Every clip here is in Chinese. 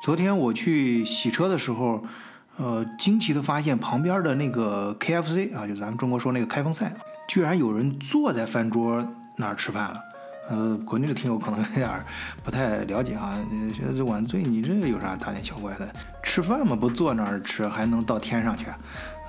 昨天我去洗车的时候，呃，惊奇的发现旁边的那个 KFC 啊，就咱们中国说那个开封菜，居然有人坐在饭桌那儿吃饭了。呃，国内的听友可能有点不太了解啊，觉得这晚醉你这有啥大惊小怪的？吃饭嘛，不坐那儿吃还能到天上去？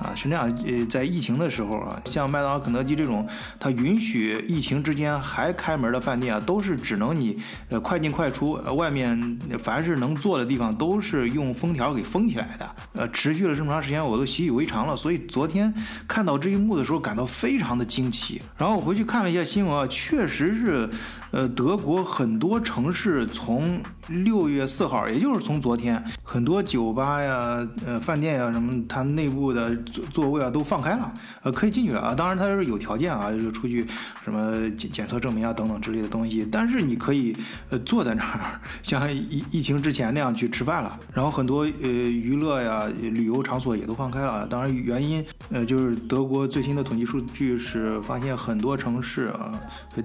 啊，是这样，呃，在疫情的时候啊，像麦当劳、肯德基这种，它允许疫情之间还开门的饭店啊，都是只能你呃快进快出，外面凡是能坐的地方都是用封条给封起来的。呃，持续了这么长时间，我都习以为常了。所以昨天看到这一幕的时候，感到非常的惊奇。然后我回去看了一下新闻啊，确实是，呃，德国很多城市从六月四号，也就是从昨天，很多酒吧呀、呃饭店呀什么，它内部的。座座位啊都放开了，呃，可以进去了啊。当然它是有条件啊，就是出去什么检检测证明啊等等之类的东西。但是你可以呃坐在那儿，像疫疫情之前那样去吃饭了。然后很多呃娱乐呀、旅游场所也都放开了。当然原因呃就是德国最新的统计数据是发现很多城市啊，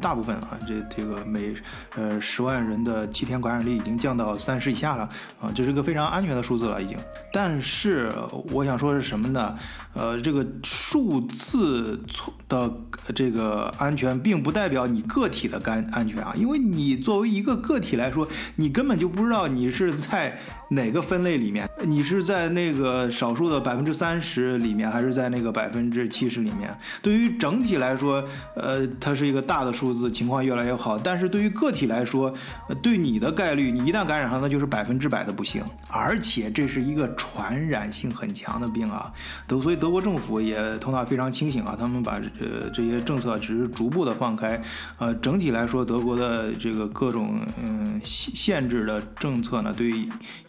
大部分啊这这个每呃十万人的七天感染率已经降到三十以下了啊，这是一个非常安全的数字了已经。但是我想说是什么呢？呃，这个数字的这个安全，并不代表你个体的干安全啊，因为你作为一个个体来说，你根本就不知道你是在哪个分类里面，你是在那个少数的百分之三十里面，还是在那个百分之七十里面。对于整体来说，呃，它是一个大的数字，情况越来越好。但是对于个体来说，对你的概率，一旦感染上，那就是百分之百的不幸。而且这是一个传染性很强的病啊，都所以德国政府也头脑非常清醒啊，他们把呃这些政策只是逐步的放开，呃，整体来说，德国的这个各种嗯限限制的政策呢，对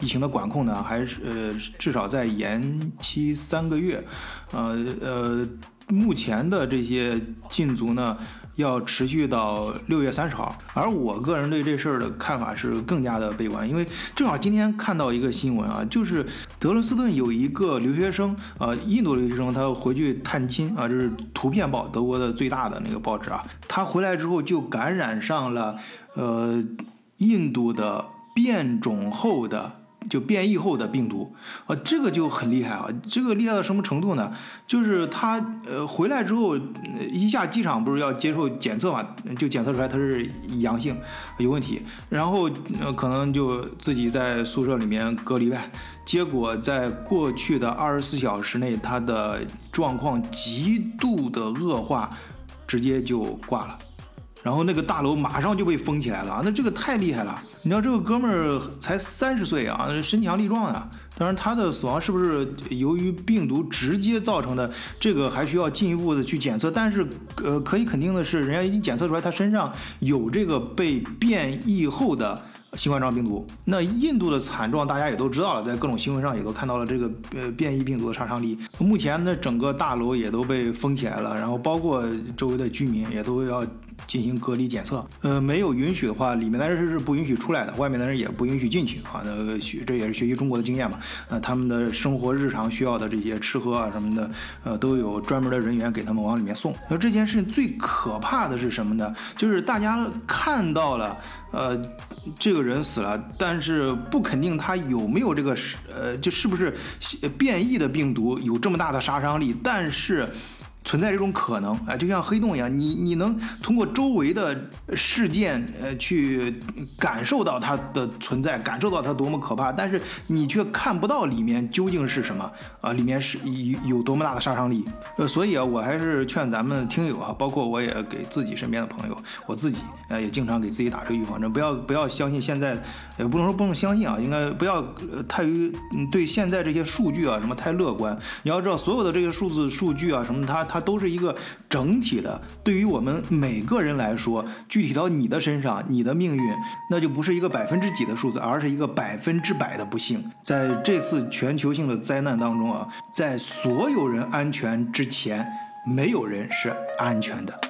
疫情的管控呢，还是呃至少在延期三个月，呃呃，目前的这些禁足呢。要持续到六月三十号，而我个人对这事儿的看法是更加的悲观，因为正好今天看到一个新闻啊，就是德伦斯顿有一个留学生，呃，印度留学生，他回去探亲啊，这是图片报，德国的最大的那个报纸啊，他回来之后就感染上了，呃，印度的变种后的。就变异后的病毒，啊，这个就很厉害啊！这个厉害到什么程度呢？就是他呃回来之后，一下机场不是要接受检测嘛，就检测出来他是阳性，有问题，然后呃可能就自己在宿舍里面隔离呗。结果在过去的二十四小时内，他的状况极度的恶化，直接就挂了。然后那个大楼马上就被封起来了，那这个太厉害了！你知道这个哥们儿才三十岁啊，身强力壮啊。当然他的死亡是不是由于病毒直接造成的，这个还需要进一步的去检测。但是呃，可以肯定的是，人家已经检测出来他身上有这个被变异后的。新冠状病毒，那印度的惨状大家也都知道了，在各种新闻上也都看到了这个呃变异病毒的杀伤力。目前呢，整个大楼也都被封起来了，然后包括周围的居民也都要进行隔离检测。呃，没有允许的话，里面的人是不允许出来的，外面的人也不允许进去啊。那学这也是学习中国的经验嘛。呃，他们的生活日常需要的这些吃喝啊什么的，呃，都有专门的人员给他们往里面送。那这件事情最可怕的是什么呢？就是大家看到了，呃，这。个人死了，但是不肯定他有没有这个呃，就是不是变异的病毒有这么大的杀伤力，但是。存在这种可能，哎，就像黑洞一样，你你能通过周围的事件，呃，去感受到它的存在，感受到它多么可怕，但是你却看不到里面究竟是什么啊，里面是有有多么大的杀伤力。呃，所以啊，我还是劝咱们听友啊，包括我也给自己身边的朋友，我自己呃也经常给自己打这个预防针，不要不要相信现在，也不能说不能相信啊，应该不要太于对现在这些数据啊什么太乐观。你要知道，所有的这些数字数据啊什么，它它。它都是一个整体的，对于我们每个人来说，具体到你的身上，你的命运，那就不是一个百分之几的数字，而是一个百分之百的不幸。在这次全球性的灾难当中啊，在所有人安全之前，没有人是安全的。